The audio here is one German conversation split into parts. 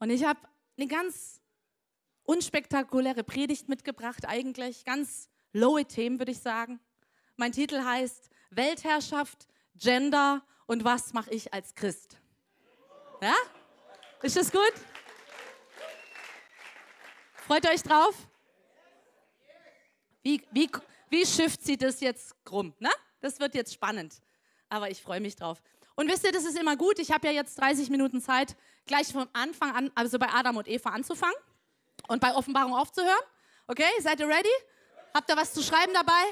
Und ich habe eine ganz unspektakuläre Predigt mitgebracht, eigentlich ganz lowe Themen, würde ich sagen. Mein Titel heißt Weltherrschaft, Gender und was mache ich als Christ? Ja? Ist das gut? Freut euch drauf? Wie, wie, wie schifft sie das jetzt krumm? Ne? Das wird jetzt spannend. Aber ich freue mich drauf. Und wisst ihr, das ist immer gut. Ich habe ja jetzt 30 Minuten Zeit, gleich vom Anfang an, also bei Adam und Eva anzufangen und bei Offenbarung aufzuhören. Okay, seid ihr ready? Habt ihr was zu schreiben dabei?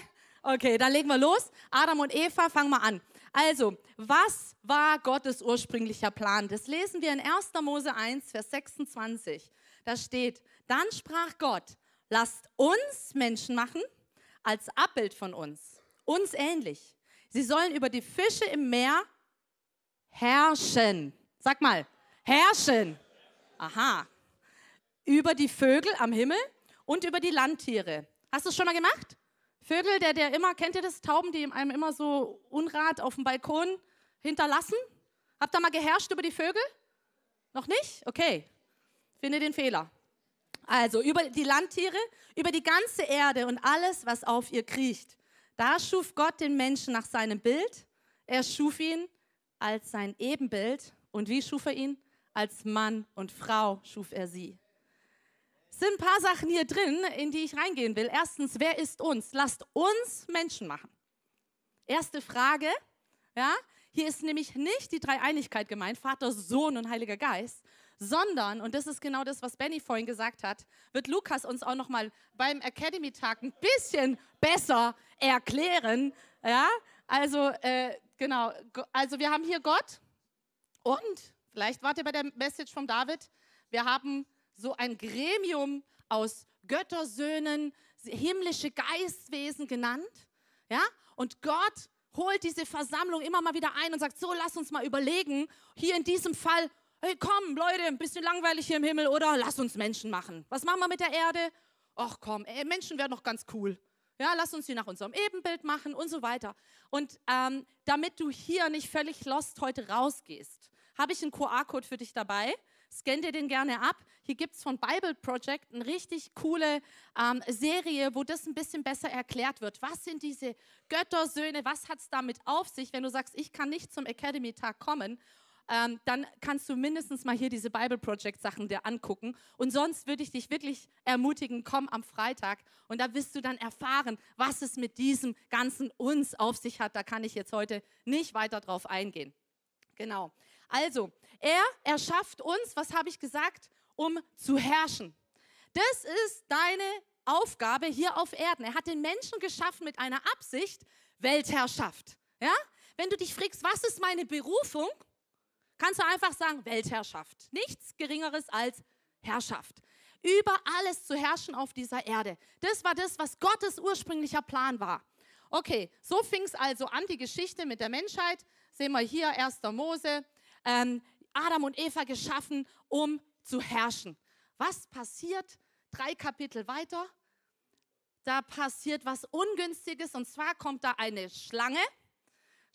Okay, dann legen wir los. Adam und Eva, fangen wir an. Also, was war Gottes ursprünglicher Plan? Das lesen wir in 1. Mose 1, Vers 26. Da steht, dann sprach Gott, lasst uns Menschen machen als Abbild von uns, uns ähnlich. Sie sollen über die Fische im Meer herrschen. Sag mal, herrschen. Aha. Über die Vögel am Himmel und über die Landtiere. Hast du es schon mal gemacht? Vögel, der, der immer, kennt ihr das? Tauben, die einem immer so Unrat auf dem Balkon hinterlassen? Habt ihr mal geherrscht über die Vögel? Noch nicht? Okay. Finde den Fehler. Also über die Landtiere, über die ganze Erde und alles, was auf ihr kriecht. Da schuf Gott den Menschen nach seinem Bild. Er schuf ihn als sein Ebenbild. Und wie schuf er ihn? Als Mann und Frau schuf er sie. Es sind ein paar Sachen hier drin, in die ich reingehen will. Erstens, wer ist uns? Lasst uns Menschen machen. Erste Frage, ja, hier ist nämlich nicht die Dreieinigkeit gemeint, Vater, Sohn und Heiliger Geist, sondern, und das ist genau das, was Benny vorhin gesagt hat, wird Lukas uns auch noch mal beim Academy-Tag ein bisschen besser erklären. Ja, also äh, genau, also wir haben hier Gott und, vielleicht wart ihr bei der Message von David, wir haben so ein Gremium aus Göttersöhnen, himmlische Geistwesen genannt. Ja, und Gott holt diese Versammlung immer mal wieder ein und sagt, so lass uns mal überlegen, hier in diesem Fall, hey komm Leute, ein bisschen langweilig hier im Himmel oder lass uns Menschen machen. Was machen wir mit der Erde? Ach komm, ey, Menschen wären doch ganz cool. Ja, lass uns sie nach unserem Ebenbild machen und so weiter. Und ähm, damit du hier nicht völlig lost heute rausgehst, habe ich einen QR-Code für dich dabei. Scan dir den gerne ab. Hier gibt es von Bible Project eine richtig coole ähm, Serie, wo das ein bisschen besser erklärt wird. Was sind diese Göttersöhne? Was hat es damit auf sich? Wenn du sagst, ich kann nicht zum Academy-Tag kommen ähm, dann kannst du mindestens mal hier diese Bible Project Sachen dir angucken. Und sonst würde ich dich wirklich ermutigen, komm am Freitag und da wirst du dann erfahren, was es mit diesem ganzen uns auf sich hat. Da kann ich jetzt heute nicht weiter drauf eingehen. Genau. Also, er erschafft uns, was habe ich gesagt, um zu herrschen. Das ist deine Aufgabe hier auf Erden. Er hat den Menschen geschaffen mit einer Absicht, Weltherrschaft. Ja? Wenn du dich fragst, was ist meine Berufung, kannst du einfach sagen, Weltherrschaft. Nichts Geringeres als Herrschaft. Über alles zu herrschen auf dieser Erde. Das war das, was Gottes ursprünglicher Plan war. Okay, so fing es also an, die Geschichte mit der Menschheit. Sehen wir hier 1. Mose. Ähm, Adam und Eva geschaffen, um zu herrschen. Was passiert drei Kapitel weiter? Da passiert was Ungünstiges und zwar kommt da eine Schlange.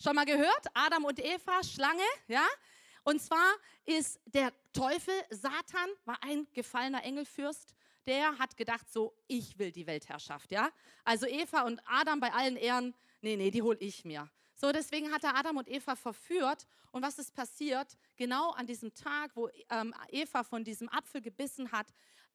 Schon mal gehört? Adam und Eva, Schlange, ja? Und zwar ist der Teufel, Satan, war ein gefallener Engelfürst, der hat gedacht, so, ich will die Weltherrschaft, ja. Also Eva und Adam bei allen Ehren, nee, nee, die hole ich mir. So, deswegen hat er Adam und Eva verführt. Und was ist passiert? Genau an diesem Tag, wo ähm, Eva von diesem Apfel gebissen hat,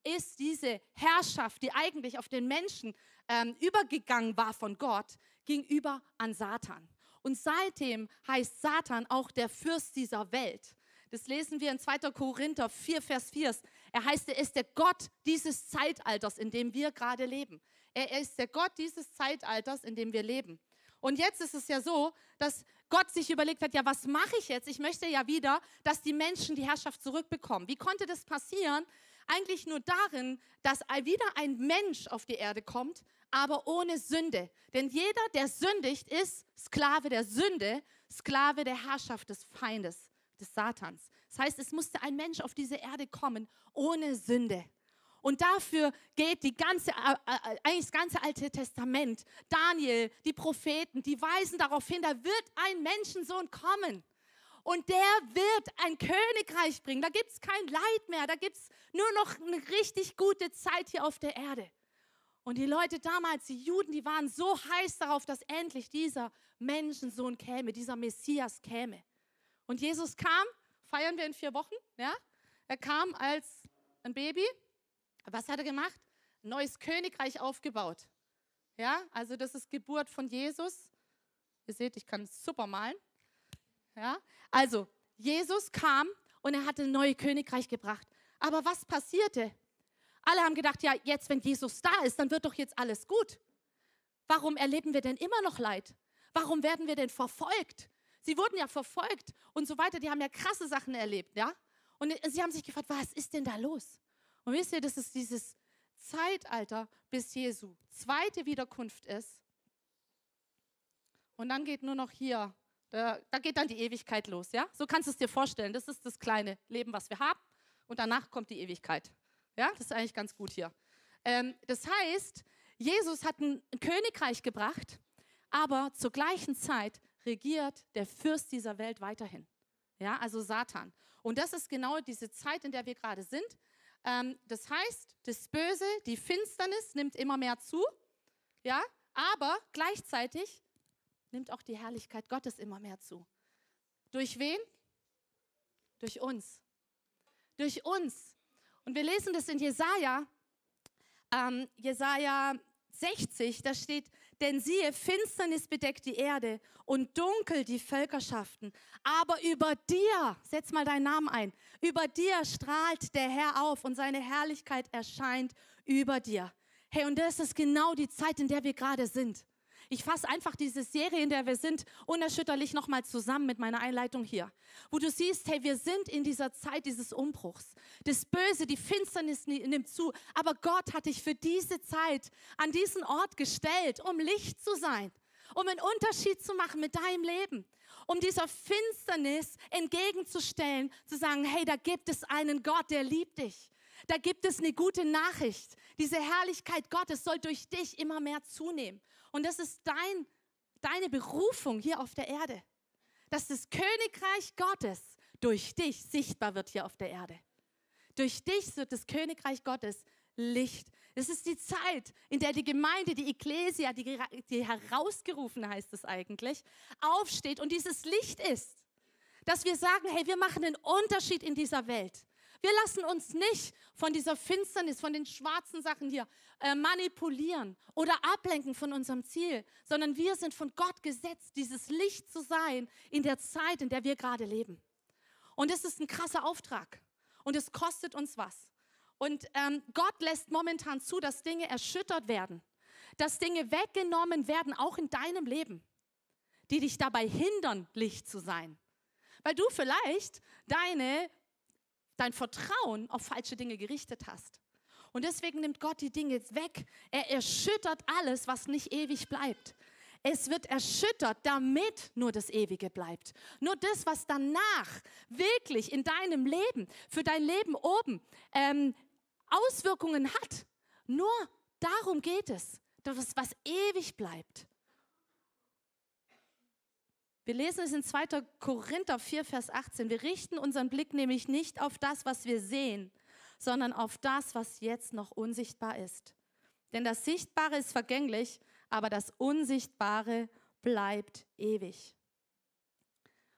ist diese Herrschaft, die eigentlich auf den Menschen ähm, übergegangen war von Gott, gegenüber an Satan. Und seitdem heißt Satan auch der Fürst dieser Welt. Das lesen wir in 2. Korinther 4, Vers 4. Er heißt, er ist der Gott dieses Zeitalters, in dem wir gerade leben. Er ist der Gott dieses Zeitalters, in dem wir leben. Und jetzt ist es ja so, dass Gott sich überlegt hat, ja, was mache ich jetzt? Ich möchte ja wieder, dass die Menschen die Herrschaft zurückbekommen. Wie konnte das passieren? Eigentlich nur darin, dass wieder ein Mensch auf die Erde kommt, aber ohne Sünde. Denn jeder, der sündigt, ist Sklave der Sünde, Sklave der Herrschaft des Feindes, des Satans. Das heißt, es musste ein Mensch auf diese Erde kommen ohne Sünde. Und dafür geht die ganze, äh, äh, eigentlich das ganze Alte Testament, Daniel, die Propheten, die weisen darauf hin, da wird ein Menschensohn kommen. Und der wird ein Königreich bringen. Da gibt es kein Leid mehr. Da gibt es nur noch eine richtig gute Zeit hier auf der Erde. Und die Leute damals, die Juden, die waren so heiß darauf, dass endlich dieser Menschensohn käme, dieser Messias käme. Und Jesus kam, feiern wir in vier Wochen, ja? Er kam als ein Baby. Was hat er gemacht? Neues Königreich aufgebaut. Ja, also das ist Geburt von Jesus. Ihr seht, ich kann super malen. Ja, also Jesus kam und er hatte ein neues Königreich gebracht. Aber was passierte? Alle haben gedacht, ja, jetzt, wenn Jesus da ist, dann wird doch jetzt alles gut. Warum erleben wir denn immer noch Leid? Warum werden wir denn verfolgt? Sie wurden ja verfolgt und so weiter. Die haben ja krasse Sachen erlebt, ja? Und sie haben sich gefragt, was ist denn da los? Und wisst ihr, das ist dieses Zeitalter, bis Jesu zweite Wiederkunft ist. Und dann geht nur noch hier, da, da geht dann die Ewigkeit los, ja? So kannst du es dir vorstellen. Das ist das kleine Leben, was wir haben. Und danach kommt die Ewigkeit. Ja, das ist eigentlich ganz gut hier. Ähm, das heißt, Jesus hat ein Königreich gebracht, aber zur gleichen Zeit regiert der Fürst dieser Welt weiterhin. Ja, also Satan. Und das ist genau diese Zeit, in der wir gerade sind. Ähm, das heißt, das Böse, die Finsternis nimmt immer mehr zu. Ja, aber gleichzeitig nimmt auch die Herrlichkeit Gottes immer mehr zu. Durch wen? Durch uns. Durch uns. Und wir lesen das in Jesaja, ähm, Jesaja 60, da steht, denn siehe, Finsternis bedeckt die Erde und dunkel die Völkerschaften. Aber über dir, setz mal deinen Namen ein, über dir strahlt der Herr auf und seine Herrlichkeit erscheint über dir. Hey, und das ist genau die Zeit, in der wir gerade sind. Ich fasse einfach diese Serie, in der wir sind, unerschütterlich nochmal zusammen mit meiner Einleitung hier. Wo du siehst, hey, wir sind in dieser Zeit dieses Umbruchs. Das Böse, die Finsternis nimmt zu. Aber Gott hat dich für diese Zeit an diesen Ort gestellt, um Licht zu sein um einen Unterschied zu machen mit deinem Leben, um dieser Finsternis entgegenzustellen, zu sagen, hey, da gibt es einen Gott, der liebt dich. Da gibt es eine gute Nachricht. Diese Herrlichkeit Gottes soll durch dich immer mehr zunehmen. Und das ist dein, deine Berufung hier auf der Erde. Dass das Königreich Gottes durch dich sichtbar wird hier auf der Erde. Durch dich wird das Königreich Gottes Licht. Es ist die Zeit, in der die Gemeinde, die Ekklesia, die, die herausgerufen heißt es eigentlich, aufsteht und dieses Licht ist. Dass wir sagen, hey, wir machen einen Unterschied in dieser Welt. Wir lassen uns nicht von dieser Finsternis, von den schwarzen Sachen hier äh, manipulieren oder ablenken von unserem Ziel, sondern wir sind von Gott gesetzt, dieses Licht zu sein in der Zeit, in der wir gerade leben. Und es ist ein krasser Auftrag und es kostet uns was. Und ähm, Gott lässt momentan zu, dass Dinge erschüttert werden, dass Dinge weggenommen werden, auch in deinem Leben, die dich dabei hindern, Licht zu sein. Weil du vielleicht deine dein Vertrauen auf falsche Dinge gerichtet hast. Und deswegen nimmt Gott die Dinge weg. Er erschüttert alles, was nicht ewig bleibt. Es wird erschüttert, damit nur das Ewige bleibt. Nur das, was danach wirklich in deinem Leben, für dein Leben oben ähm, Auswirkungen hat. Nur darum geht es. Das, was ewig bleibt. Wir lesen es in 2. Korinther 4, Vers 18. Wir richten unseren Blick nämlich nicht auf das, was wir sehen, sondern auf das, was jetzt noch unsichtbar ist. Denn das Sichtbare ist vergänglich, aber das Unsichtbare bleibt ewig.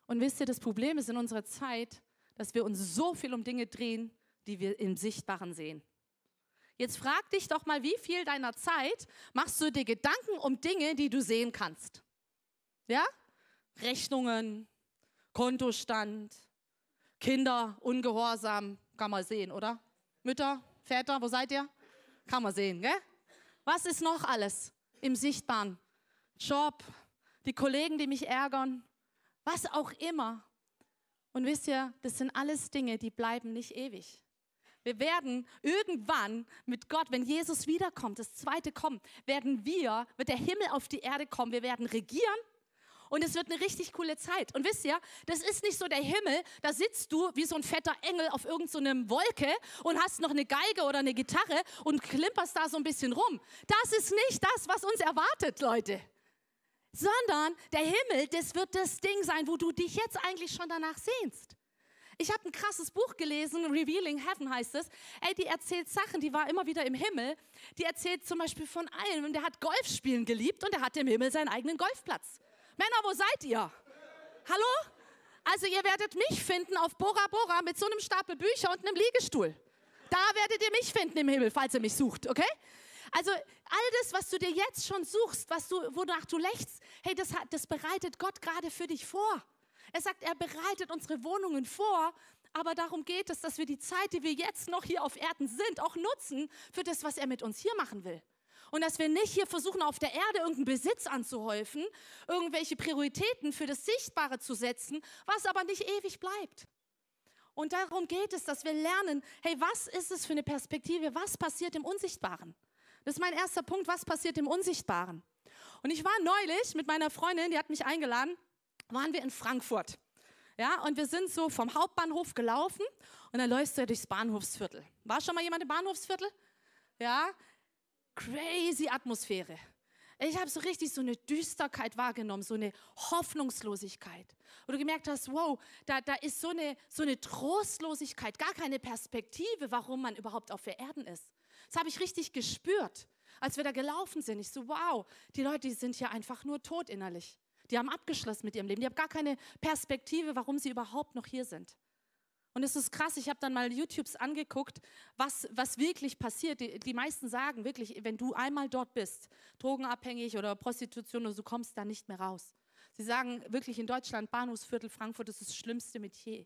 Und wisst ihr, das Problem ist in unserer Zeit, dass wir uns so viel um Dinge drehen, die wir im Sichtbaren sehen. Jetzt frag dich doch mal, wie viel deiner Zeit machst du dir Gedanken um Dinge, die du sehen kannst? Ja? Rechnungen, Kontostand, Kinder, Ungehorsam, kann man sehen, oder? Mütter, Väter, wo seid ihr? Kann man sehen, gell? Was ist noch alles im Sichtbaren? Job, die Kollegen, die mich ärgern, was auch immer. Und wisst ihr, das sind alles Dinge, die bleiben nicht ewig. Wir werden irgendwann mit Gott, wenn Jesus wiederkommt, das zweite kommt, werden wir, wird der Himmel auf die Erde kommen, wir werden regieren und es wird eine richtig coole Zeit. Und wisst ihr, das ist nicht so der Himmel, da sitzt du wie so ein fetter Engel auf irgendeiner so Wolke und hast noch eine Geige oder eine Gitarre und klimperst da so ein bisschen rum. Das ist nicht das, was uns erwartet, Leute. sondern der Himmel, das wird das Ding sein, wo du dich jetzt eigentlich schon danach sehnst. Ich habe ein krasses Buch gelesen, Revealing Heaven heißt es. Ey, die erzählt Sachen, die war immer wieder im Himmel. Die erzählt zum Beispiel von einem, der hat Golfspielen geliebt und der hat im Himmel seinen eigenen Golfplatz. Männer, wo seid ihr? Hallo? Also ihr werdet mich finden auf Bora Bora mit so einem Stapel Bücher und einem Liegestuhl. Da werdet ihr mich finden im Himmel, falls ihr mich sucht, okay? Also all das, was du dir jetzt schon suchst, was du, wonach du lächst, hey, das, das bereitet Gott gerade für dich vor. Er sagt, er bereitet unsere Wohnungen vor, aber darum geht es, dass wir die Zeit, die wir jetzt noch hier auf Erden sind, auch nutzen für das, was er mit uns hier machen will. Und dass wir nicht hier versuchen, auf der Erde irgendeinen Besitz anzuhäufen, irgendwelche Prioritäten für das Sichtbare zu setzen, was aber nicht ewig bleibt. Und darum geht es, dass wir lernen, hey, was ist es für eine Perspektive? Was passiert im Unsichtbaren? Das ist mein erster Punkt, was passiert im Unsichtbaren? Und ich war neulich mit meiner Freundin, die hat mich eingeladen, waren wir in Frankfurt. Ja, und wir sind so vom Hauptbahnhof gelaufen und dann läufst du ja durchs Bahnhofsviertel. War schon mal jemand im Bahnhofsviertel? Ja, crazy Atmosphäre. Ich habe so richtig so eine Düsterkeit wahrgenommen, so eine Hoffnungslosigkeit. Wo du gemerkt hast, wow, da, da ist so eine, so eine Trostlosigkeit, gar keine Perspektive, warum man überhaupt auf der Erden ist. Das habe ich richtig gespürt, als wir da gelaufen sind. Ich so, wow, die Leute, die sind hier einfach nur tot innerlich. Die haben abgeschlossen mit ihrem Leben. Die haben gar keine Perspektive, warum sie überhaupt noch hier sind. Und es ist krass, ich habe dann mal YouTubes angeguckt, was, was wirklich passiert. Die, die, meisten sagen wirklich, wenn du einmal dort bist, drogenabhängig oder Prostitution, oder du kommst da nicht mehr raus. Sie sagen wirklich in Deutschland, Bahnhofsviertel Frankfurt, das ist das schlimmste Metier.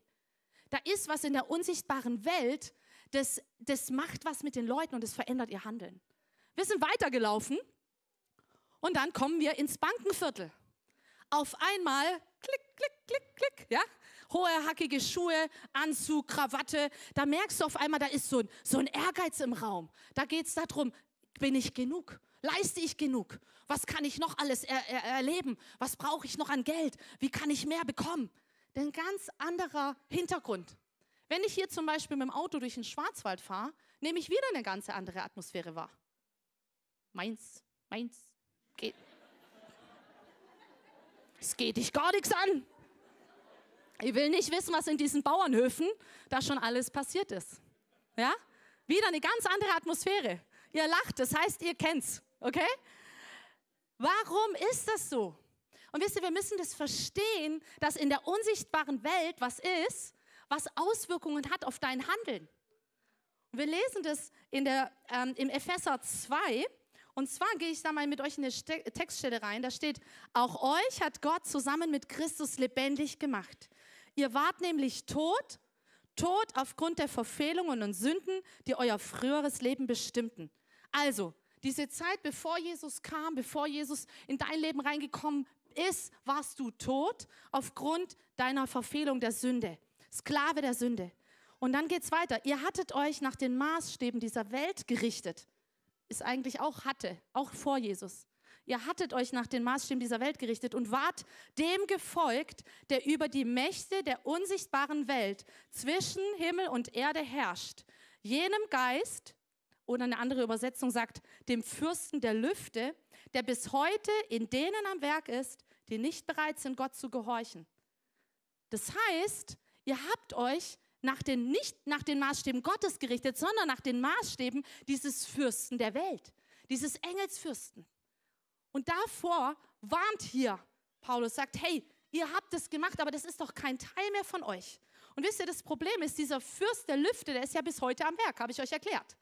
Da ist was in der unsichtbaren Welt, das, das macht was mit den Leuten und das verändert ihr Handeln. Wir sind weitergelaufen und dann kommen wir ins Bankenviertel auf einmal klick, klick, klick, klick, ja? Hohe, hackige Schuhe, Anzug, Krawatte. Da merkst du auf einmal, da ist so ein, so ein Ehrgeiz im Raum. Da geht es darum, bin ich genug? Leiste ich genug? Was kann ich noch alles er er erleben? Was brauche ich noch an Geld? Wie kann ich mehr bekommen? Ein ganz anderer Hintergrund. Wenn ich hier zum Beispiel mit dem Auto durch den Schwarzwald fahre, nehme ich wieder eine ganz andere Atmosphäre wahr. Meins, meins, geht. Es geht dich gar nichts an. Ich will nicht wissen, was in diesen Bauernhöfen da schon alles passiert ist. Ja? Wieder eine ganz andere Atmosphäre. Ihr lacht, das heißt, ihr kennt's, okay? Warum ist das so? Und wisst ihr, wir müssen das verstehen, dass in der unsichtbaren Welt was ist, was Auswirkungen hat auf dein Handeln. Und wir lesen das in der, ähm, im Epheser 2, und zwar gehe ich da mal mit euch in eine Textstelle rein. Da steht, auch euch hat Gott zusammen mit Christus lebendig gemacht. Ihr wart nämlich tot, tot aufgrund der Verfehlungen und Sünden, die euer früheres Leben bestimmten. Also, diese Zeit, bevor Jesus kam, bevor Jesus in dein Leben reingekommen ist, warst du tot aufgrund deiner Verfehlung der Sünde. Sklave der Sünde. Und dann geht es weiter. Ihr hattet euch nach den Maßstäben dieser Welt gerichtet ist eigentlich auch hatte, auch vor Jesus. Ihr hattet euch nach den Maßstäben dieser Welt gerichtet und wart dem gefolgt, der über die Mächte der unsichtbaren Welt zwischen Himmel und Erde herrscht. Jenem Geist, oder eine andere Übersetzung sagt, dem Fürsten der Lüfte, der bis heute in denen am Werk ist, die nicht bereit sind, Gott zu gehorchen. Das heißt, ihr habt euch nach den, nicht nach den Maßstäben Gottes gerichtet, sondern nach den Maßstäben dieses Fürsten der Welt, dieses Engelsfürsten. Und davor warnt hier Paulus, sagt, hey, ihr habt es gemacht, aber das ist doch kein Teil mehr von euch. Und wisst ihr, das Problem ist, dieser Fürst der Lüfte, der ist ja bis heute am Werk, habe ich euch erklärt.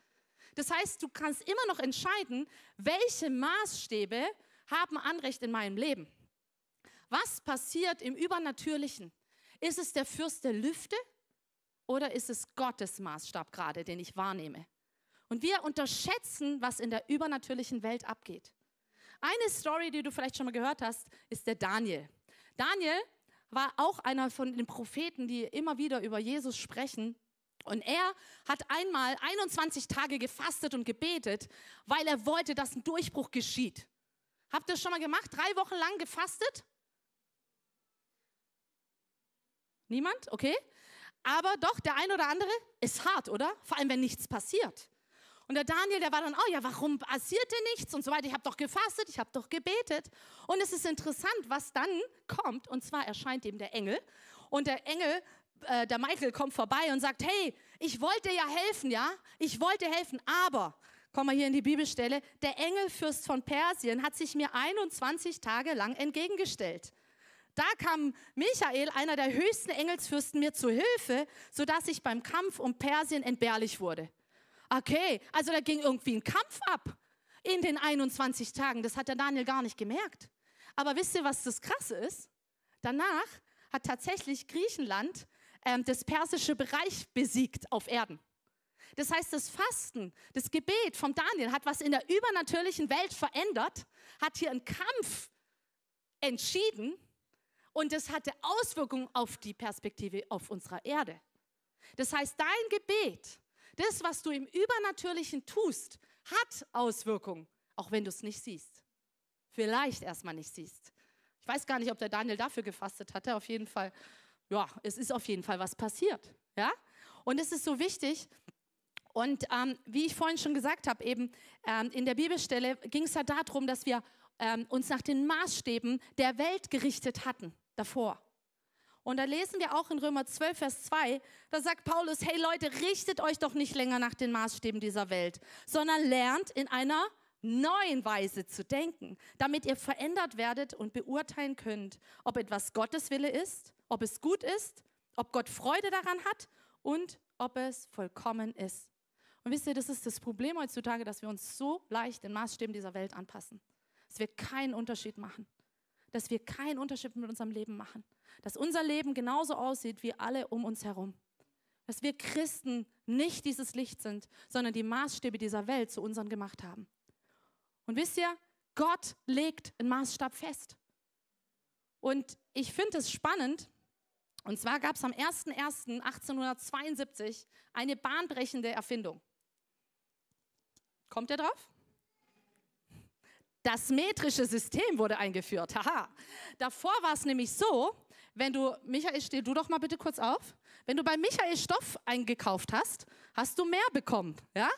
Das heißt, du kannst immer noch entscheiden, welche Maßstäbe haben Anrecht in meinem Leben. Was passiert im Übernatürlichen? Ist es der Fürst der Lüfte oder ist es Gottes Maßstab gerade, den ich wahrnehme? Und wir unterschätzen, was in der übernatürlichen Welt abgeht. Eine Story, die du vielleicht schon mal gehört hast, ist der Daniel. Daniel war auch einer von den Propheten, die immer wieder über Jesus sprechen. Und er hat einmal 21 Tage gefastet und gebetet, weil er wollte, dass ein Durchbruch geschieht. Habt ihr das schon mal gemacht? Drei Wochen lang gefastet? Niemand? Okay. Aber doch, der ein oder andere ist hart, oder? Vor allem, wenn nichts passiert. Und der Daniel, der war dann, oh ja, warum passiert denn nichts und so weiter? Ich habe doch gefastet, ich habe doch gebetet. Und es ist interessant, was dann kommt. Und zwar erscheint ihm der Engel. Und der Engel, äh, der Michael, kommt vorbei und sagt, hey, ich wollte ja helfen, ja? Ich wollte helfen, aber, kommen wir hier in die Bibelstelle, der Engelfürst von Persien hat sich mir 21 Tage lang entgegengestellt. Da kam Michael, einer der höchsten Engelsfürsten, mir zu Hilfe, sodass ich beim Kampf um Persien entbehrlich wurde. Okay, also da ging irgendwie ein Kampf ab in den 21 Tagen. Das hat der Daniel gar nicht gemerkt. Aber wisst ihr, was das Krasse ist? Danach hat tatsächlich Griechenland ähm, das persische Bereich besiegt auf Erden. Das heißt, das Fasten, das Gebet vom Daniel hat was in der übernatürlichen Welt verändert, hat hier einen Kampf entschieden und das hatte Auswirkungen auf die Perspektive auf unserer Erde. Das heißt, dein Gebet, das, was du im Übernatürlichen tust, hat Auswirkungen, auch wenn du es nicht siehst. Vielleicht erstmal nicht siehst. Ich weiß gar nicht, ob der Daniel dafür gefastet hatte. Auf jeden Fall, ja, es ist auf jeden Fall was passiert. Ja? Und es ist so wichtig. Und ähm, wie ich vorhin schon gesagt habe, eben ähm, in der Bibelstelle ging es ja darum, dass wir ähm, uns nach den Maßstäben der Welt gerichtet hatten davor. Und da lesen wir auch in Römer 12, Vers 2, da sagt Paulus, hey Leute, richtet euch doch nicht länger nach den Maßstäben dieser Welt, sondern lernt in einer neuen Weise zu denken, damit ihr verändert werdet und beurteilen könnt, ob etwas Gottes Wille ist, ob es gut ist, ob Gott Freude daran hat und ob es vollkommen ist. Und wisst ihr, das ist das Problem heutzutage, dass wir uns so leicht den Maßstäben dieser Welt anpassen, dass wir keinen Unterschied machen dass wir keinen Unterschied mit unserem Leben machen. Dass unser Leben genauso aussieht wie alle um uns herum. Dass wir Christen nicht dieses Licht sind, sondern die Maßstäbe dieser Welt zu unseren gemacht haben. Und wisst ihr, Gott legt einen Maßstab fest. Und ich finde es spannend, und zwar gab es am 01.01.1872 eine bahnbrechende Erfindung. Kommt ihr drauf? Das metrische System wurde eingeführt. Haha. Davor war es nämlich so, wenn du, Michael, steh du doch mal bitte kurz auf. Wenn du bei Michael Stoff eingekauft hast, hast du mehr bekommen. Ja?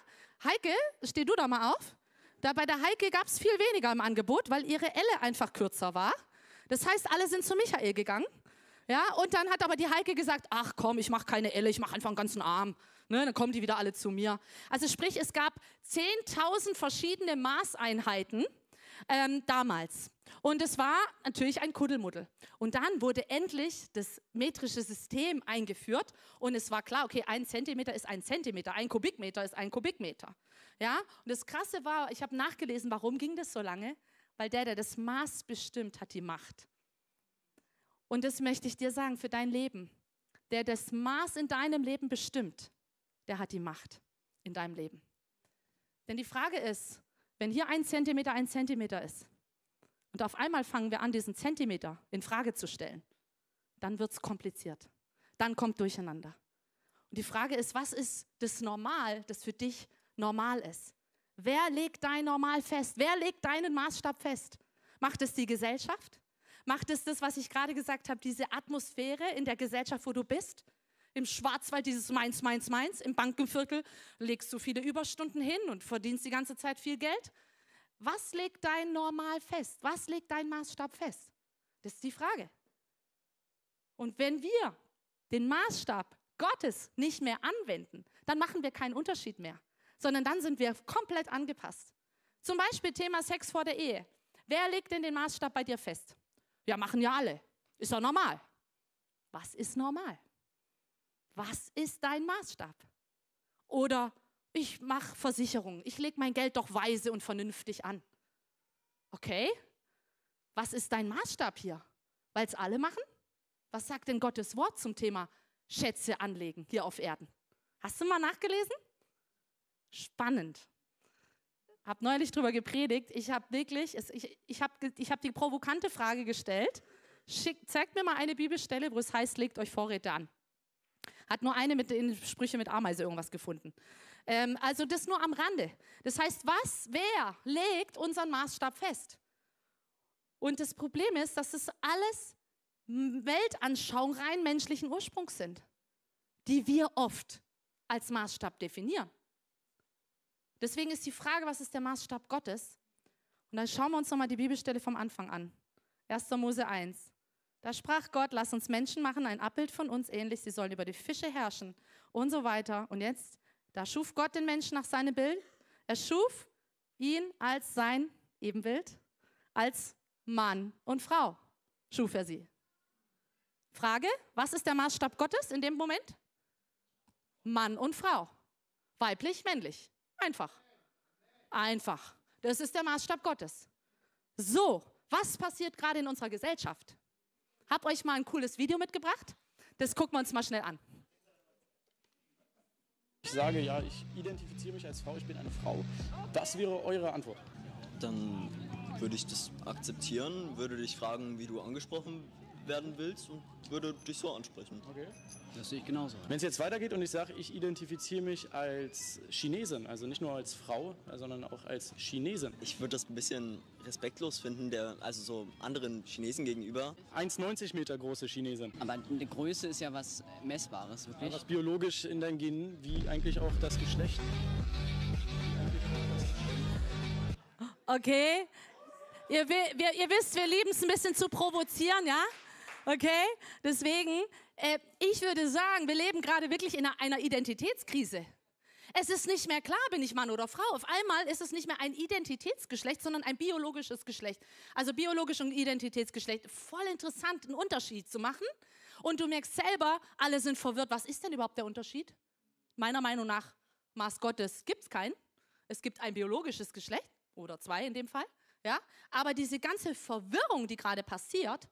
Heike, steh du da mal auf. Da bei der Heike gab es viel weniger im Angebot, weil ihre Elle einfach kürzer war. Das heißt, alle sind zu Michael gegangen. Ja, und dann hat aber die Heike gesagt, ach komm, ich mache keine Elle, ich mache einfach einen ganzen Arm. Ne, dann kommen die wieder alle zu mir. Also sprich, es gab 10.000 verschiedene Maßeinheiten ähm, damals. Und es war natürlich ein Kuddelmuddel. Und dann wurde endlich das metrische System eingeführt und es war klar, okay, ein Zentimeter ist ein Zentimeter, ein Kubikmeter ist ein Kubikmeter. Ja? Und das Krasse war, ich habe nachgelesen, warum ging das so lange? Weil der, der das Maß bestimmt, hat die Macht. Und das möchte ich dir sagen für dein Leben. Der das Maß in deinem Leben bestimmt, der hat die Macht in deinem Leben. Denn die Frage ist, wenn hier ein Zentimeter ein Zentimeter ist und auf einmal fangen wir an, diesen Zentimeter in Frage zu stellen, dann wird es kompliziert. Dann kommt Durcheinander. Und die Frage ist, was ist das Normal, das für dich normal ist? Wer legt dein Normal fest? Wer legt deinen Maßstab fest? Macht es die Gesellschaft? Macht es das, was ich gerade gesagt habe, diese Atmosphäre in der Gesellschaft, wo du bist? Im Schwarzwald dieses Mainz, Mainz, Mainz. Im Bankenviertel legst du viele Überstunden hin und verdienst die ganze Zeit viel Geld. Was legt dein Normal fest? Was legt dein Maßstab fest? Das ist die Frage. Und wenn wir den Maßstab Gottes nicht mehr anwenden, dann machen wir keinen Unterschied mehr, sondern dann sind wir komplett angepasst. Zum Beispiel Thema Sex vor der Ehe. Wer legt denn den Maßstab bei dir fest? Ja, machen ja alle. Ist doch normal. Was ist normal? Was ist dein Maßstab? Oder ich mache Versicherungen, ich lege mein Geld doch weise und vernünftig an. Okay, was ist dein Maßstab hier? Weil es alle machen? Was sagt denn Gottes Wort zum Thema Schätze anlegen hier auf Erden? Hast du mal nachgelesen? Spannend. Hab neulich drüber gepredigt. Ich habe wirklich, ich, ich habe ich hab die provokante Frage gestellt. Schick, zeigt mir mal eine Bibelstelle, wo es heißt, legt euch Vorräte an. Hat nur eine mit den Sprüche mit Ameise irgendwas gefunden. Ähm, also das nur am Rande. Das heißt, was, wer legt unseren Maßstab fest? Und das Problem ist, dass es alles Weltanschauungen rein menschlichen Ursprungs sind, die wir oft als Maßstab definieren. Deswegen ist die Frage, was ist der Maßstab Gottes? Und dann schauen wir uns nochmal die Bibelstelle vom Anfang an. 1. Mose 1. Da sprach Gott, lass uns Menschen machen, ein Abbild von uns ähnlich, sie sollen über die Fische herrschen und so weiter. Und jetzt, da schuf Gott den Menschen nach seinem Bild. Er schuf ihn als sein Ebenbild, als Mann und Frau schuf er sie. Frage, was ist der Maßstab Gottes in dem Moment? Mann und Frau. Weiblich, männlich. Einfach. Einfach. Das ist der Maßstab Gottes. So, was passiert gerade in unserer Gesellschaft? Hab euch mal ein cooles Video mitgebracht. Das gucken wir uns mal schnell an. Ich sage ja, ich identifiziere mich als Frau, ich bin eine Frau. Das wäre eure Antwort. Dann würde ich das akzeptieren, würde dich fragen, wie du angesprochen werden willst und würde dich so ansprechen. Okay. Das sehe ich genauso. Wenn es jetzt weitergeht und ich sage, ich identifiziere mich als Chinesin, also nicht nur als Frau, sondern auch als Chinesin. Ich würde das ein bisschen respektlos finden, der, also so anderen Chinesen gegenüber. 1,90 Meter große Chinesin. Aber eine Größe ist ja was Messbares, wirklich. Was biologisch in deinen Genen, wie eigentlich auch das Geschlecht. Okay. Ihr, wir, ihr wisst, wir lieben es ein bisschen zu provozieren, ja? Okay? Deswegen, äh, ich würde sagen, wir leben gerade wirklich in einer, Identitätskrise. Es ist nicht mehr klar, bin ich Mann oder Frau. Auf einmal ist es nicht mehr ein Identitätsgeschlecht, sondern ein biologisches Geschlecht. Also biologisch und Identitätsgeschlecht. Voll interessant, einen Unterschied zu machen. Und du merkst selber, alle sind verwirrt. Was ist denn überhaupt der Unterschied? Meiner Meinung nach, Maß Gottes gibt es keinen. Es gibt ein biologisches Geschlecht oder zwei in dem Fall. Ja? Aber diese ganze Verwirrung, die gerade passiert,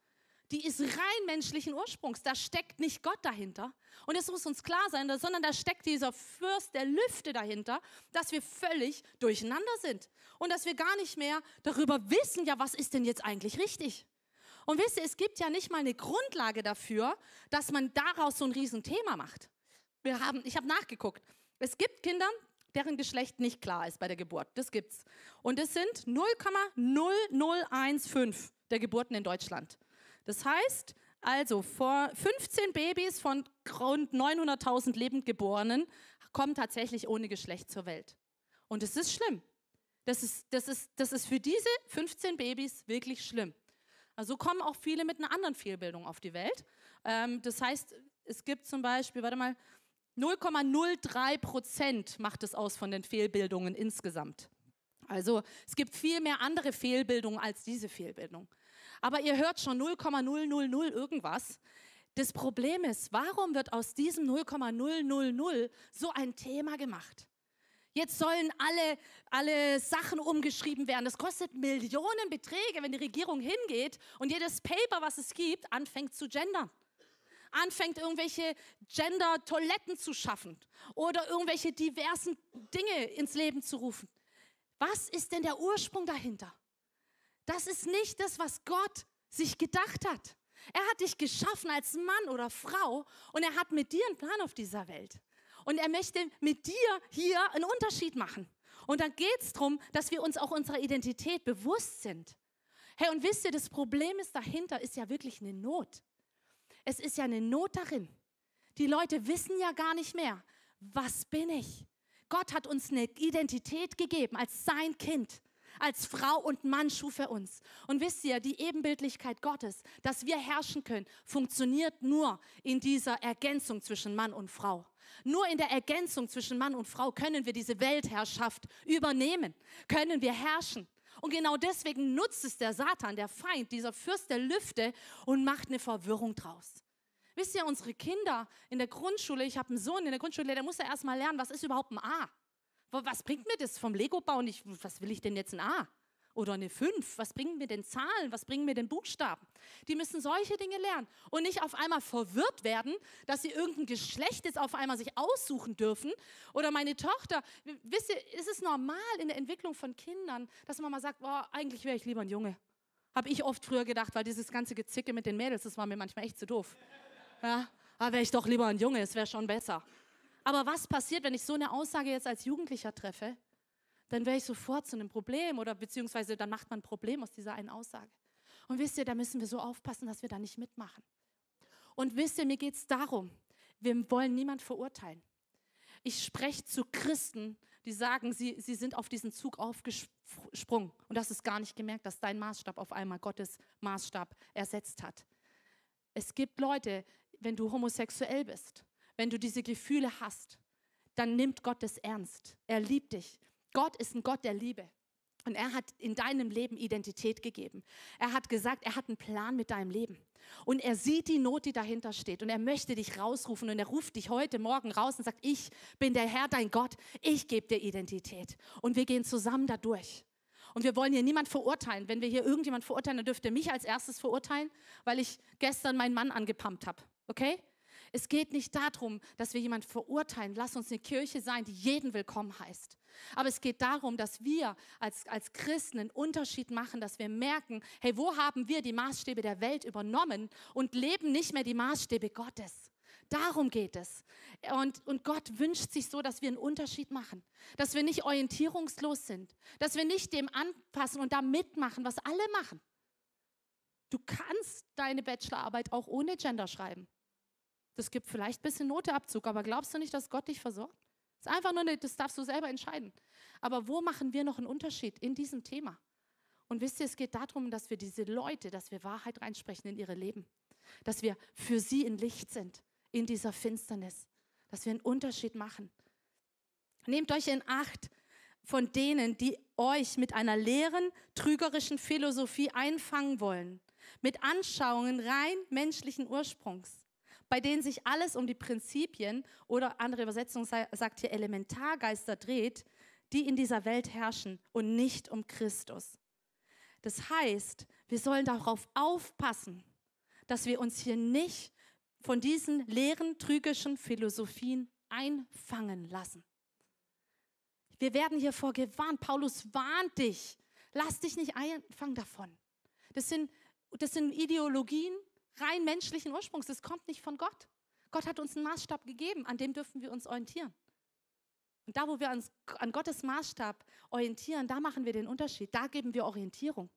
die ist rein menschlichen Ursprungs. Da steckt nicht Gott dahinter. Und es muss uns klar sein, sondern da steckt dieser Fürst der Lüfte dahinter, dass wir völlig durcheinander sind. Und dass wir gar nicht mehr darüber wissen, ja, was ist denn jetzt eigentlich richtig? Und wisst ihr, es gibt ja nicht mal eine Grundlage dafür, dass man daraus so ein Riesenthema macht. Wir haben, ich habe nachgeguckt. Es gibt Kinder, deren Geschlecht nicht klar ist bei der Geburt. Das gibt's. Und es sind 0,0015 der Geburten in Deutschland. Das heißt, also vor 15 Babys von rund 900.000 lebend Geborenen kommen tatsächlich ohne Geschlecht zur Welt. Und es ist schlimm. Das ist, das, ist, das ist für diese 15 Babys wirklich schlimm. Also kommen auch viele mit einer anderen Fehlbildung auf die Welt. Ähm, das heißt, es gibt zum Beispiel, warte mal, 0,03 Prozent macht es aus von den Fehlbildungen insgesamt. Also es gibt viel mehr andere Fehlbildungen als diese Fehlbildung. Aber ihr hört schon 0,000 irgendwas. Das Problem ist, warum wird aus diesem 0,000 so ein Thema gemacht? Jetzt sollen alle, alle Sachen umgeschrieben werden. Das kostet Millionenbeträge, wenn die Regierung hingeht und jedes Paper, was es gibt, anfängt zu gendern anfängt, irgendwelche Gender-Toiletten zu schaffen oder irgendwelche diversen Dinge ins Leben zu rufen. Was ist denn der Ursprung dahinter? Das ist nicht das, was Gott sich gedacht hat. Er hat dich geschaffen als Mann oder Frau und er hat mit dir einen Plan auf dieser Welt. Und er möchte mit dir hier einen Unterschied machen. Und dann geht es darum, dass wir uns auch unserer Identität bewusst sind. Hey, und wisst ihr, das Problem ist dahinter, ist ja wirklich eine Not. Es ist ja eine Not darin. Die Leute wissen ja gar nicht mehr, was bin ich? Gott hat uns eine Identität gegeben als sein Kind. Als Frau und Mann schuf er uns. Und wisst ihr, die Ebenbildlichkeit Gottes, dass wir herrschen können, funktioniert nur in dieser Ergänzung zwischen Mann und Frau. Nur in der Ergänzung zwischen Mann und Frau können wir diese Weltherrschaft übernehmen, können wir herrschen. Und genau deswegen nutzt es der Satan, der Feind, dieser Fürst der Lüfte und macht eine Verwirrung draus. Wisst ihr, unsere Kinder in der Grundschule, ich habe einen Sohn in der Grundschule, der muss ja erstmal lernen, was ist überhaupt ein A? Was bringt mir das vom Lego-Bauen? Was will ich denn jetzt ein A? Oder eine 5. Was bringen mir denn Zahlen? Was bringen mir denn Buchstaben? Die müssen solche Dinge lernen und nicht auf einmal verwirrt werden, dass sie irgendein Geschlecht jetzt auf einmal sich aussuchen dürfen. Oder meine Tochter, wisst ihr, ist es normal in der Entwicklung von Kindern, dass man mal sagt, boah, eigentlich wäre ich lieber ein Junge. Habe ich oft früher gedacht, weil dieses ganze Gezicke mit den Mädels, das war mir manchmal echt zu doof. Ja, da wäre ich doch lieber ein Junge, es wäre schon besser. Aber was passiert, wenn ich so eine Aussage jetzt als Jugendlicher treffe? dann wäre ich sofort zu einem Problem oder beziehungsweise dann macht man ein Problem aus dieser einen Aussage. Und wisst ihr, da müssen wir so aufpassen, dass wir da nicht mitmachen. Und wisst ihr, mir geht es darum, wir wollen niemand verurteilen. Ich spreche zu Christen, die sagen, sie, sie sind auf diesen Zug aufgesprungen und hast es gar nicht gemerkt, dass dein Maßstab auf einmal Gottes Maßstab ersetzt hat. Es gibt Leute, wenn du homosexuell bist, wenn du diese Gefühle hast, dann nimmt Gott es ernst. Er liebt dich. Gott ist ein Gott der Liebe. Und er hat in deinem Leben Identität gegeben. Er hat gesagt, er hat einen Plan mit deinem Leben. Und er sieht die Not, die dahinter steht. Und er möchte dich rausrufen. Und er ruft dich heute Morgen raus und sagt, ich bin der Herr, dein Gott. Ich gebe dir Identität. Und wir gehen zusammen dadurch. Und wir wollen hier niemand verurteilen. Wenn wir hier irgendjemand verurteilen, dann dürft ihr mich als erstes verurteilen, weil ich gestern meinen Mann angepumpt habe. Okay? Es geht nicht darum, dass wir jemanden verurteilen. Lass uns eine Kirche sein, die jeden willkommen heißt. Aber es geht darum, dass wir als, als Christen einen Unterschied machen, dass wir merken, hey, wo haben wir die Maßstäbe der Welt übernommen und leben nicht mehr die Maßstäbe Gottes. Darum geht es. Und, und Gott wünscht sich so, dass wir einen Unterschied machen, dass wir nicht orientierungslos sind, dass wir nicht dem anpassen und da mitmachen, was alle machen. Du kannst deine Bachelorarbeit auch ohne Gender schreiben. Das gibt vielleicht ein bisschen Noteabzug, aber glaubst du nicht, dass Gott dich versorgt? Das ist einfach nur, eine, das darfst du selber entscheiden. Aber wo machen wir noch einen Unterschied in diesem Thema? Und wisst ihr, es geht darum, dass wir diese Leute, dass wir Wahrheit reinsprechen in ihre Leben. Dass wir für sie in Licht sind, in dieser Finsternis. Dass wir einen Unterschied machen. Nehmt euch in Acht von denen, die euch mit einer leeren, trügerischen Philosophie einfangen wollen. Mit Anschauungen rein menschlichen Ursprungs bei denen sich alles um die Prinzipien oder andere Übersetzung sagt hier Elementargeister dreht, die in dieser Welt herrschen und nicht um Christus. Das heißt, wir sollen darauf aufpassen, dass wir uns hier nicht von diesen leeren, trügischen Philosophien einfangen lassen. Wir werden hier vorgewarnt. Paulus warnt dich. Lass dich nicht einfangen davon. Das sind, das sind Ideologien, rein menschlichen Ursprungs. Das kommt nicht von Gott. Gott hat uns einen Maßstab gegeben, an dem dürfen wir uns orientieren. Und da, wo wir uns an Gottes Maßstab orientieren, da machen wir den Unterschied. Da geben wir Orientierung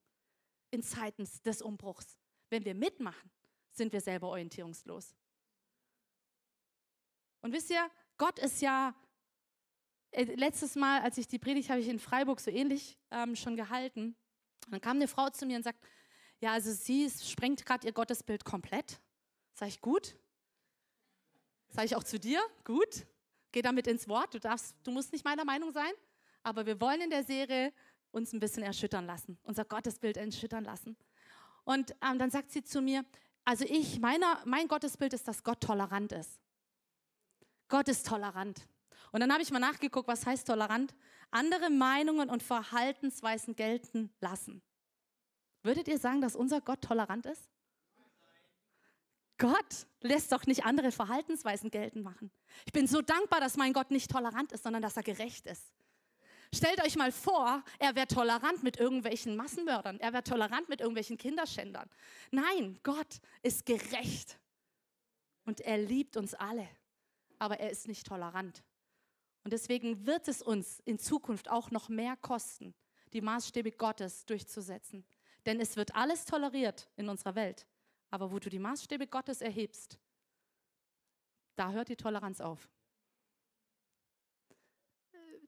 in Zeiten des Umbruchs. Wenn wir mitmachen, sind wir selber orientierungslos. Und wisst ihr, Gott ist ja, äh, letztes Mal, als ich die Predigt habe ich in Freiburg so ähnlich ähm, schon gehalten. dann kam eine Frau zu mir und sagt, ja, also sie sprengt gerade ihr Gottesbild komplett. Sag ich, gut. Sag ich auch zu dir, gut. Geh damit ins Wort. Du, darfst, du musst nicht meiner Meinung sein, aber wir wollen in der Serie uns ein bisschen erschüttern lassen, unser Gottesbild erschüttern lassen. Und ähm, dann sagt sie zu mir, also ich, meiner, mein Gottesbild ist, dass Gott tolerant ist. Gott ist tolerant. Und dann habe ich mal nachgeguckt, was heißt tolerant? Andere Meinungen und Verhaltensweisen gelten lassen. Würdet ihr sagen, dass unser Gott tolerant ist? Gott lässt doch nicht andere Verhaltensweisen geltend machen. Ich bin so dankbar, dass mein Gott nicht tolerant ist, sondern dass er gerecht ist. Stellt euch mal vor, er wäre tolerant mit irgendwelchen Massenmördern, er wäre tolerant mit irgendwelchen Kinderschändern. Nein, Gott ist gerecht und er liebt uns alle, aber er ist nicht tolerant. Und deswegen wird es uns in Zukunft auch noch mehr kosten, die Maßstäbe Gottes durchzusetzen. Denn es wird alles toleriert in unserer Welt. Aber wo du die Maßstäbe Gottes erhebst, da hört die Toleranz auf.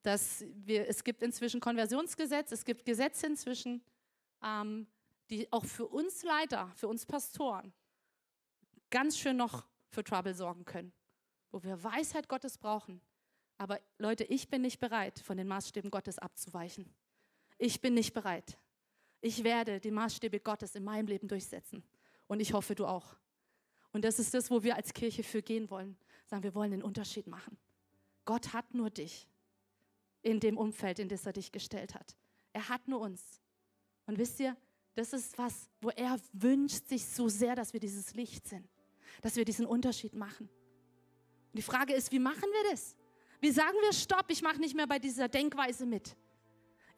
Das, wir, es gibt inzwischen Konversionsgesetz, es gibt Gesetze inzwischen, ähm, die auch für uns Leiter, für uns Pastoren ganz schön noch für Trouble sorgen können, wo wir Weisheit Gottes brauchen. Aber Leute, ich bin nicht bereit, von den Maßstäben Gottes abzuweichen. Ich bin nicht bereit. Ich werde die Maßstäbe Gottes in meinem Leben durchsetzen. Und ich hoffe, du auch. Und das ist das, wo wir als Kirche für gehen wollen. Sagen, wir wollen einen Unterschied machen. Gott hat nur dich in dem Umfeld, in das er dich gestellt hat. Er hat nur uns. Und wisst ihr, das ist was, wo er wünscht sich so sehr, dass wir dieses Licht sind, dass wir diesen Unterschied machen. Und die Frage ist, wie machen wir das? Wie sagen wir, stopp, ich mache nicht mehr bei dieser Denkweise mit.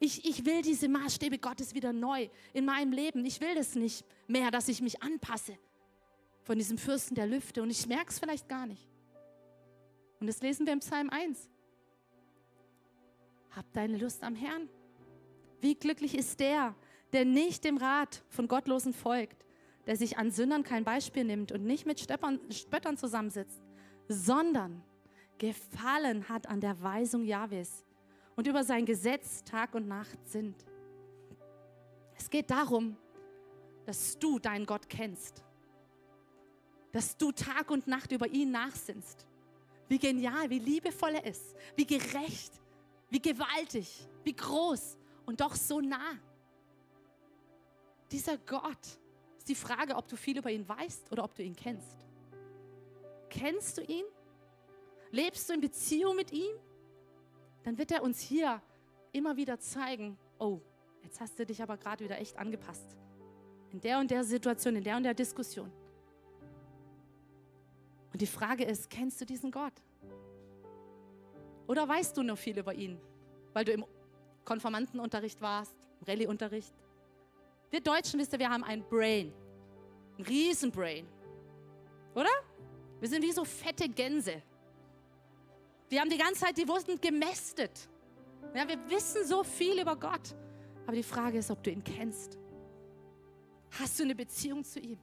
Ich, ich will diese Maßstäbe Gottes wieder neu in meinem Leben. Ich will das nicht mehr, dass ich mich anpasse von diesem Fürsten der Lüfte. Und ich merke es vielleicht gar nicht. Und das lesen wir im Psalm 1. Hab deine Lust am Herrn. Wie glücklich ist der, der nicht dem Rat von Gottlosen folgt, der sich an Sündern kein Beispiel nimmt und nicht mit Spöttern zusammensitzt, sondern gefallen hat an der Weisung Jahwes und über sein Gesetz Tag und Nacht sind. Es geht darum, dass du deinen Gott kennst, dass du Tag und Nacht über ihn nachsinnst. Wie genial, wie liebevoll er ist, wie gerecht, wie gewaltig, wie groß und doch so nah. Dieser Gott ist die Frage, ob du viel über ihn weißt oder ob du ihn kennst. Kennst du ihn? Lebst du in Beziehung mit ihm? Dann wird er uns hier immer wieder zeigen, oh, jetzt hast du dich aber gerade wieder echt angepasst. In der und der Situation, in der und der Diskussion. Und die Frage ist, kennst du diesen Gott? Oder weißt du nur viel über ihn, weil du im Konformantenunterricht warst, im Rallye-Unterricht? Wir Deutschen, wisst ihr, wir haben ein Brain, ein Riesenbrain, oder? Wir sind wie so fette Gänse. Wir haben die ganze Zeit, die wurden gemästet. Ja, wir wissen so viel über Gott. Aber die Frage ist, ob du ihn kennst. Hast du eine Beziehung zu ihm?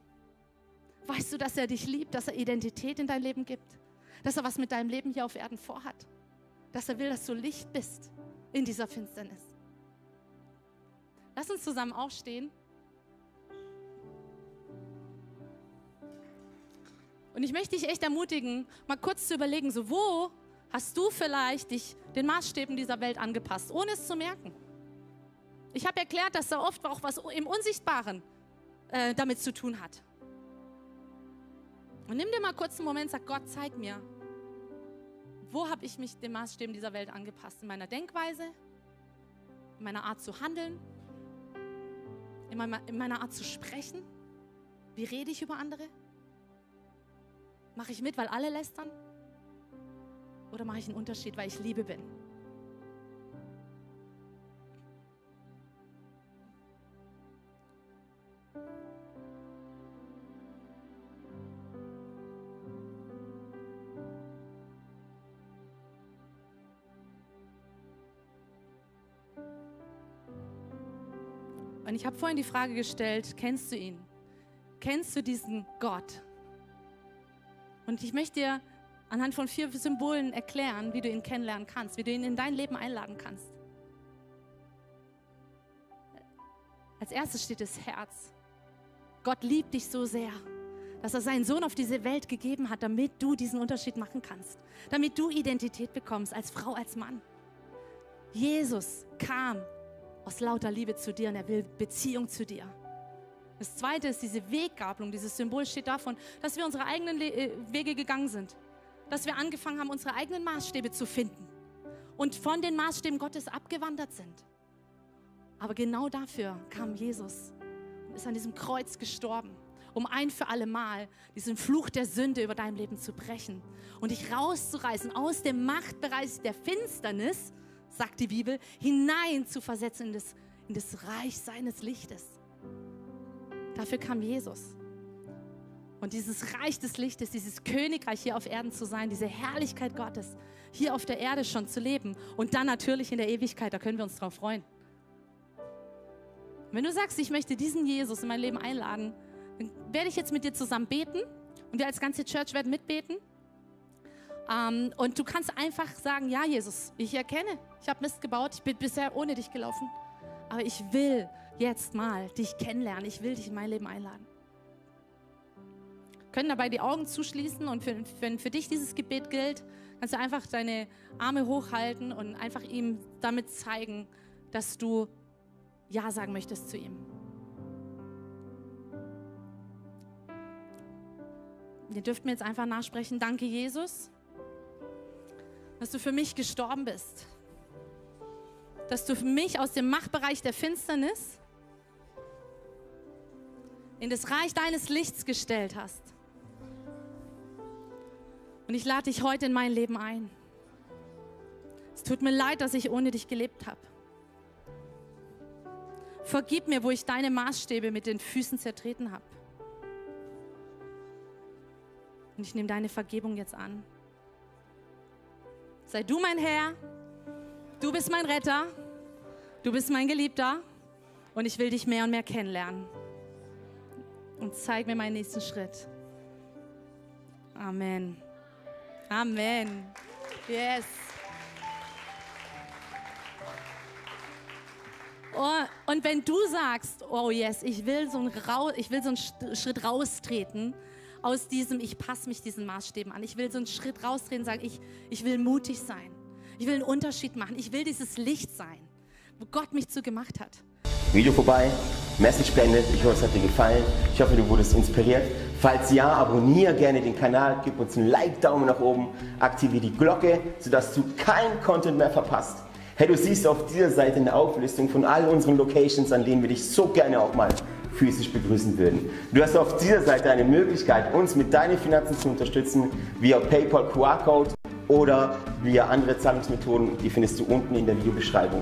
Weißt du, dass er dich liebt, dass er Identität in dein Leben gibt? Dass er was mit deinem Leben hier auf Erden vorhat? Dass er will, dass du Licht bist in dieser Finsternis? Lass uns zusammen aufstehen. Und ich möchte dich echt ermutigen, mal kurz zu überlegen, so wo hast du vielleicht dich den Maßstäben dieser Welt angepasst, ohne es zu merken? Ich habe erklärt, dass da oft auch was im Unsichtbaren äh, damit zu tun hat. Und nimm dir mal kurz einen Moment, sag Gott, zeig mir, wo habe ich mich den Maßstäben dieser Welt angepasst? In meiner Denkweise, in meiner Art zu handeln, in meiner, in meiner Art zu sprechen? Wie rede ich über andere? Mache ich mit, weil alle lästern? Oder mache ich einen Unterschied, weil ich Liebe bin? Und ich habe vorhin die Frage gestellt, kennst du ihn? Kennst du diesen Gott? Und ich möchte dir anhand von vier Symbolen erklären, wie du ihn kennenlernen kannst, wie du ihn in dein Leben einladen kannst. Als erstes steht das Herz. Gott liebt dich so sehr, dass er seinen Sohn auf diese Welt gegeben hat, damit du diesen Unterschied machen kannst, damit du Identität bekommst als Frau, als Mann. Jesus kam aus lauter Liebe zu dir und er will Beziehung zu dir. Das zweite ist diese Weggabelung. Dieses Symbol steht davon, dass wir unsere eigenen äh, Wege gegangen sind. Dass wir angefangen haben, unsere eigenen Maßstäbe zu finden. Und von den Maßstäben Gottes abgewandert sind. Aber genau dafür kam Jesus und ist an diesem Kreuz gestorben, um ein für alle Mal diesen Fluch der Sünde über dein Leben zu brechen und dich rauszureißen aus dem Machtbereich der Finsternis, sagt die Bibel, hinein zu versetzen in das, in das Reich seines Lichtes. Dafür kam Jesus. Und dieses Reich des Lichtes, dieses Königreich hier auf Erden zu sein, diese Herrlichkeit Gottes hier auf der Erde schon zu leben und dann natürlich in der Ewigkeit, da können wir uns drauf freuen. Wenn du sagst, ich möchte diesen Jesus in mein Leben einladen, dann werde ich jetzt mit dir zusammen beten und wir als ganze Church werden mitbeten. Ähm, und du kannst einfach sagen, ja Jesus, ich erkenne, ich habe Mist gebaut, ich bin bisher ohne dich gelaufen, aber ich will jetzt mal dich kennenlernen. Ich will dich in mein Leben einladen. Können dabei die Augen zuschließen und für, wenn für dich dieses Gebet gilt, kannst du einfach deine Arme hochhalten und einfach ihm damit zeigen, dass du Ja sagen möchtest zu ihm. Ihr dürft mir jetzt einfach nachsprechen. Danke, Jesus, dass du für mich gestorben bist. Dass du für mich aus dem Machtbereich der Finsternis in das Reich deines Lichts gestellt hast. Und ich lade dich heute in mein Leben ein. Es tut mir leid, dass ich ohne dich gelebt habe. Vergib mir, wo ich deine Maßstäbe mit den Füßen zertreten habe. Und ich nehme deine Vergebung jetzt an. Sei du mein Herr, du bist mein Retter, du bist mein Geliebter und ich will dich mehr und mehr kennenlernen und zeig mir meinen nächsten Schritt. Amen. Amen. Yes. Oh, und wenn du sagst, oh yes, ich will so einen, Rau ich will so einen Schritt raustreten aus diesem, ich passe mich diesen Maßstäben an, ich will so einen Schritt raustreten, sagen, ich, ich will mutig sein, ich will einen Unterschied machen, ich will dieses Licht sein, wo Gott mich zu gemacht hat. Video vorbei, Message beendet. Ich hoffe, es hat dir gefallen. Ich hoffe, du wurdest inspiriert. Falls ja, abonniere gerne den Kanal, gib uns einen Like, Daumen nach oben, aktiviere die Glocke, sodass du keinen Content mehr verpasst. Hey, du siehst auf dieser Seite eine Auflistung von all unseren Locations, an denen wir dich so gerne auch mal physisch begrüßen würden. Du hast auf dieser Seite eine Möglichkeit, uns mit deinen Finanzen zu unterstützen, via PayPal QR-Code oder via andere Zahlungsmethoden. Die findest du unten in der Videobeschreibung.